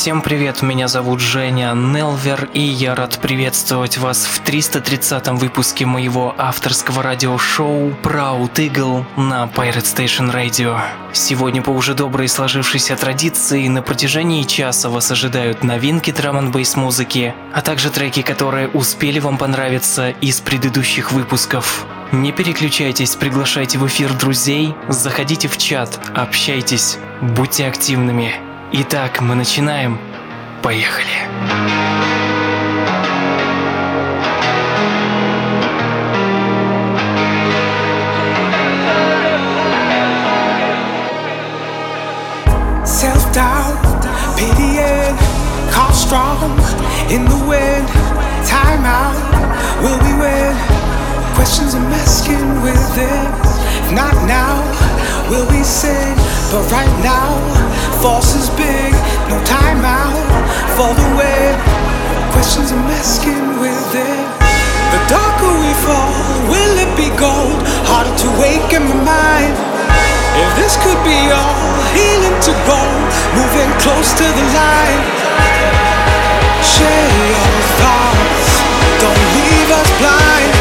Всем привет, меня зовут Женя Нелвер, и я рад приветствовать вас в 330-м выпуске моего авторского радиошоу Proud Eagle на Pirate Station Radio. Сегодня по уже доброй сложившейся традиции на протяжении часа вас ожидают новинки драм н музыки, а также треки, которые успели вам понравиться из предыдущих выпусков. Не переключайтесь, приглашайте в эфир друзей, заходите в чат, общайтесь, будьте активными. Итак, мы начинаем. Поехали. Self-doubt, pitying, caught strong in the wind. Time out, will we win? Questions I'm asking within. Not now, will we sing? But right now, force is big. No time out for the win. Questions I'm asking within. The darker we fall, will it be gold? Harder to wake in my mind. If this could be all, healing to go, moving close to the line. Share your thoughts, don't leave us blind.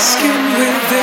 skin with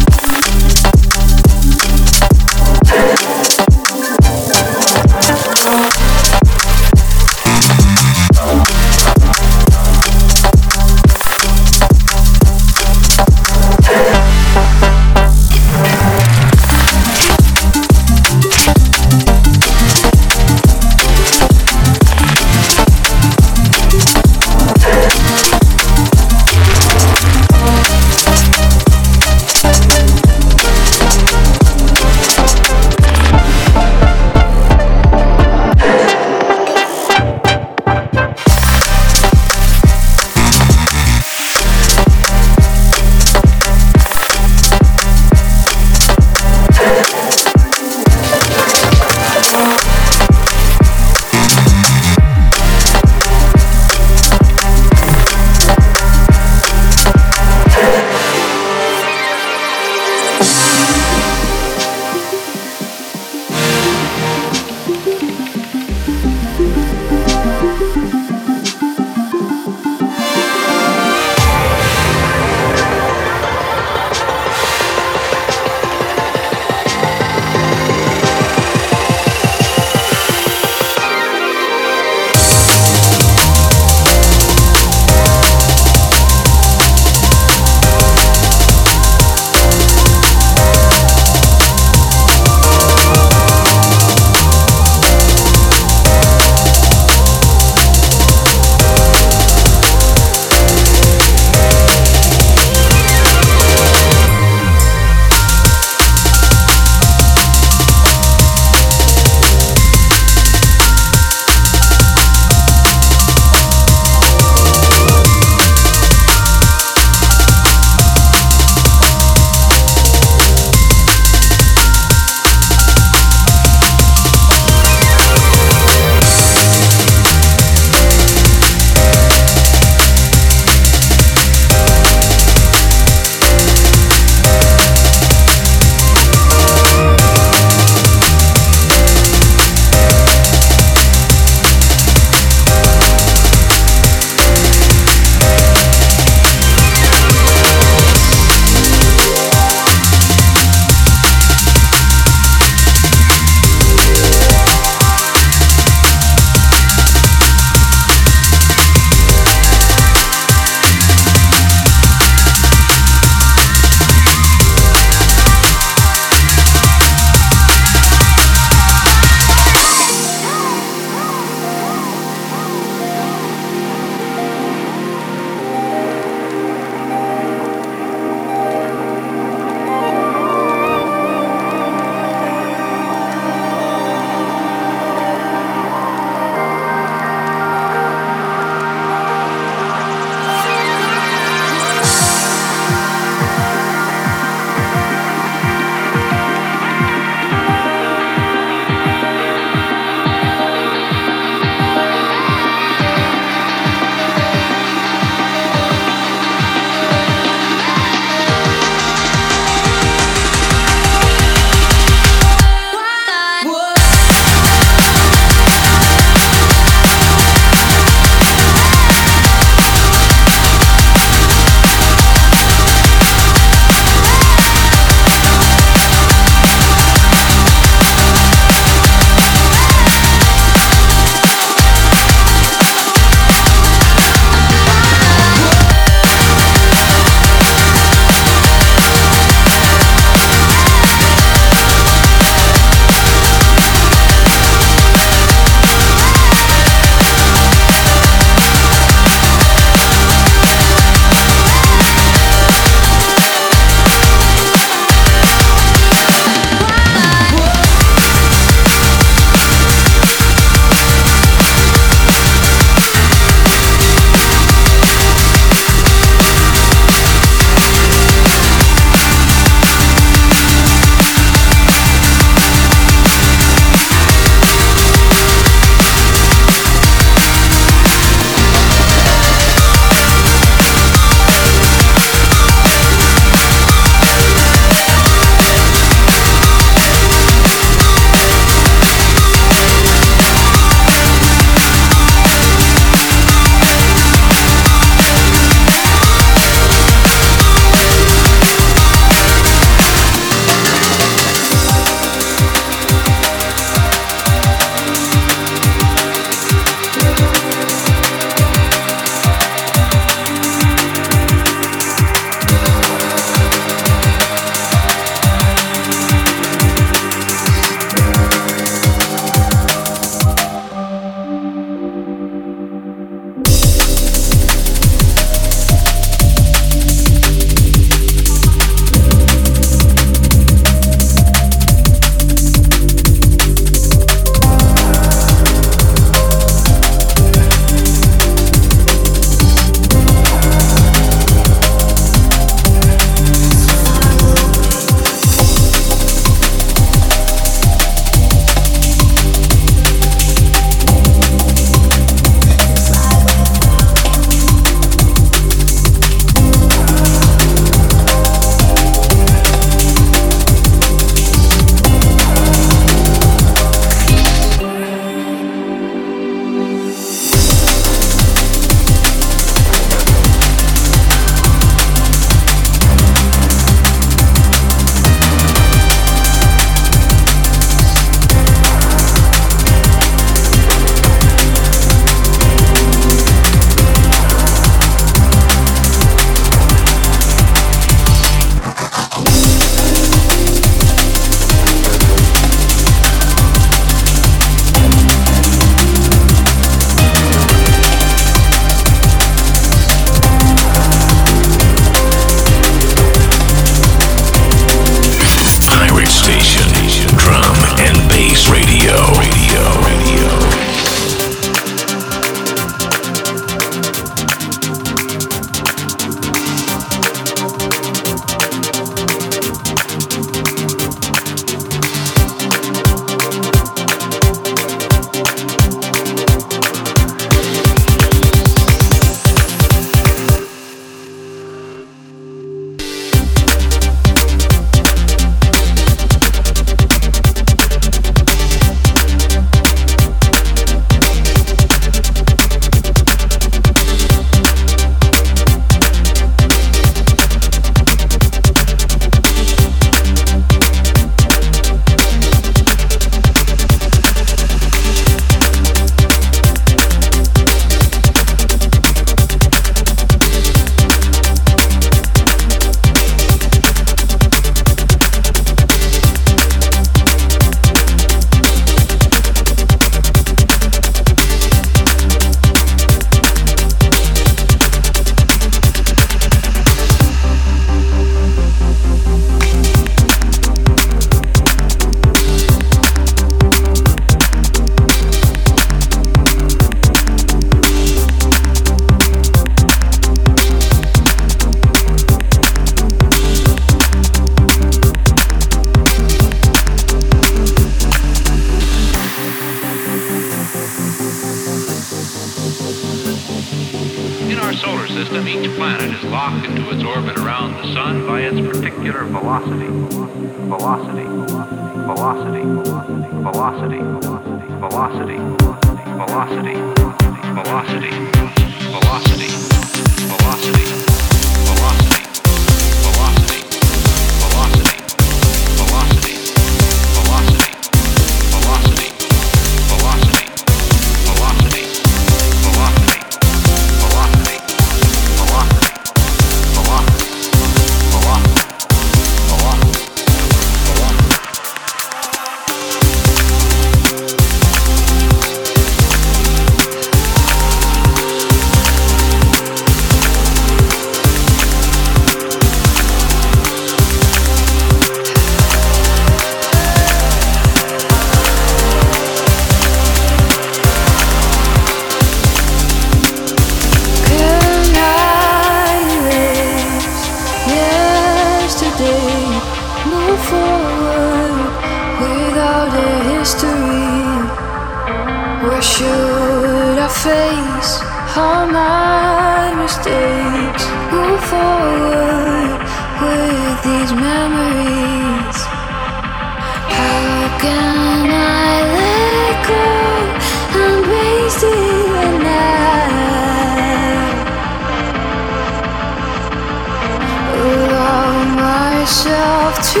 to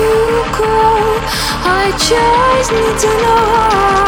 go. I just need to know.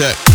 Check.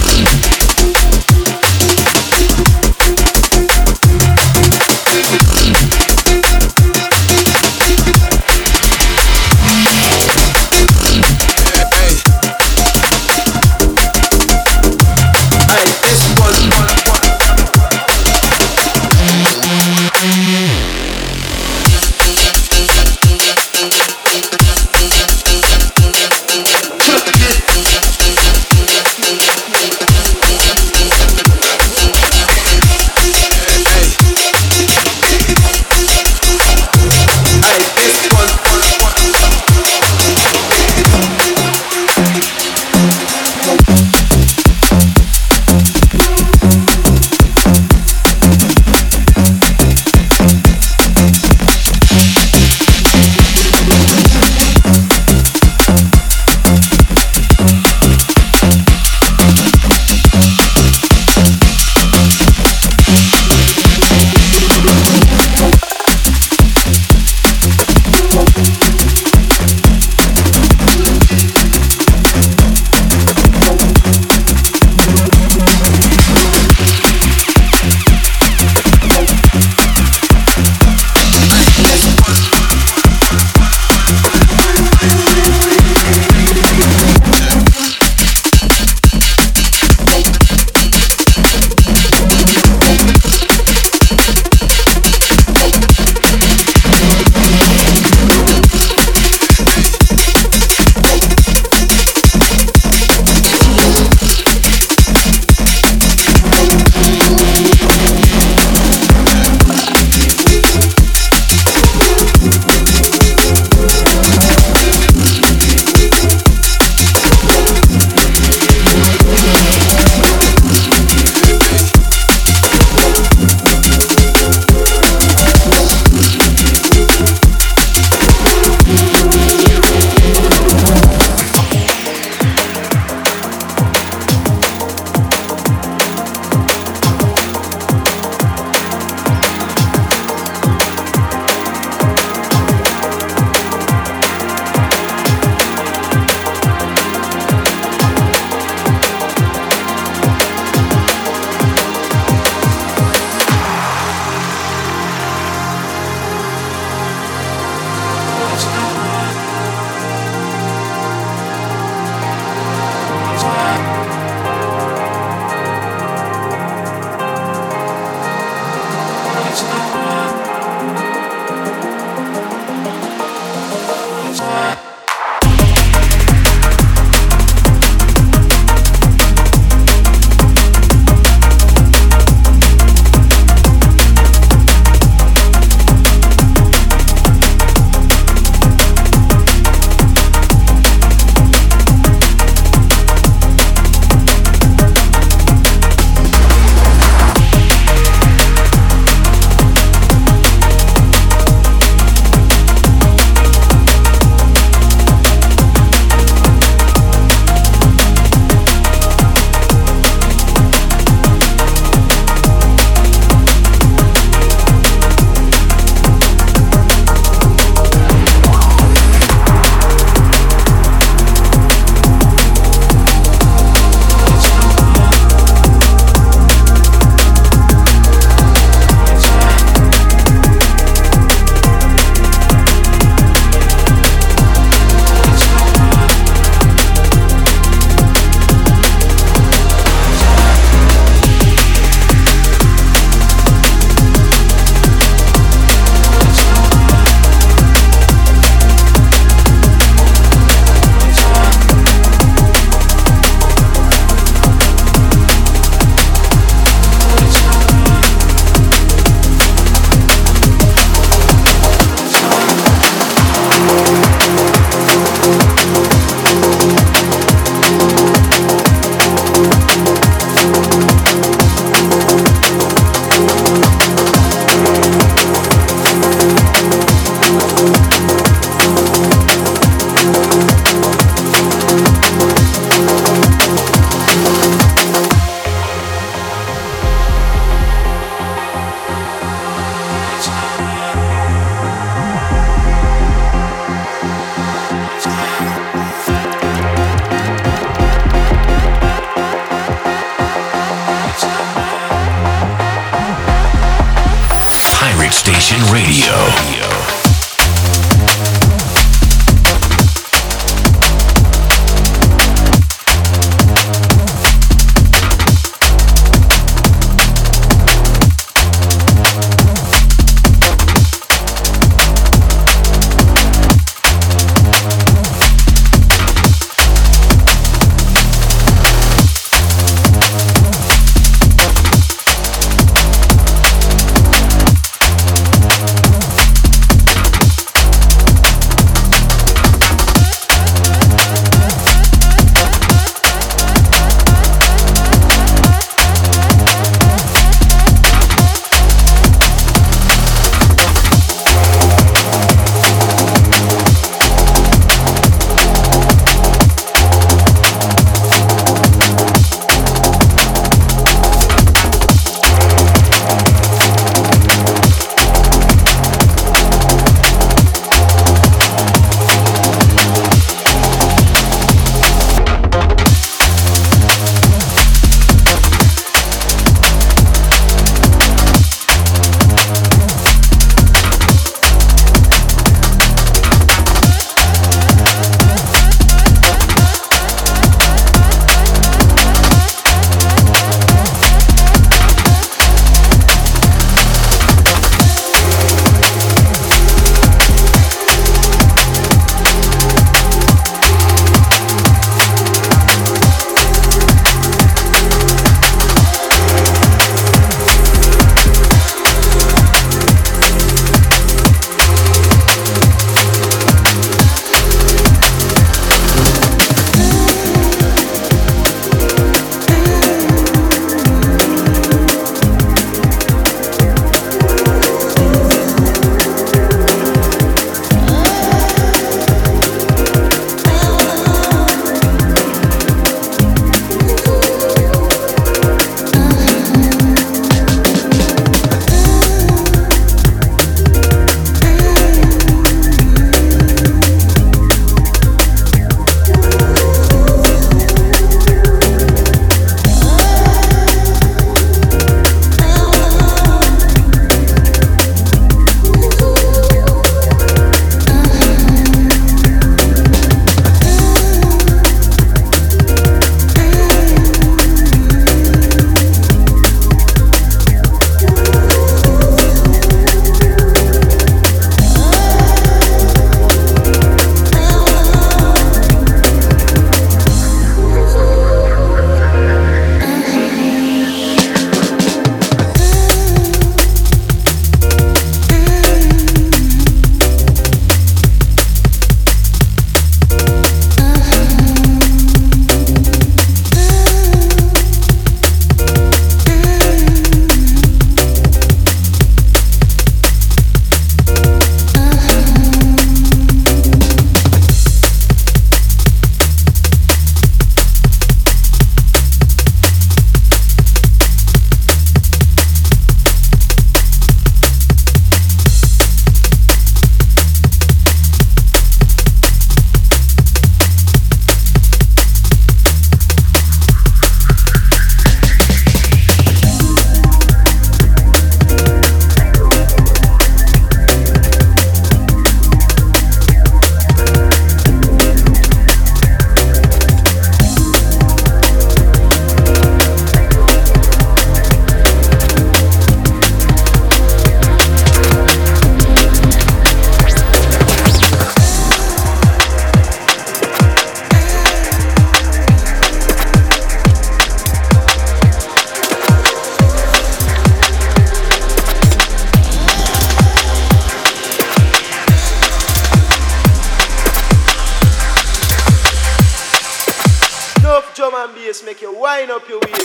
wind up your waist.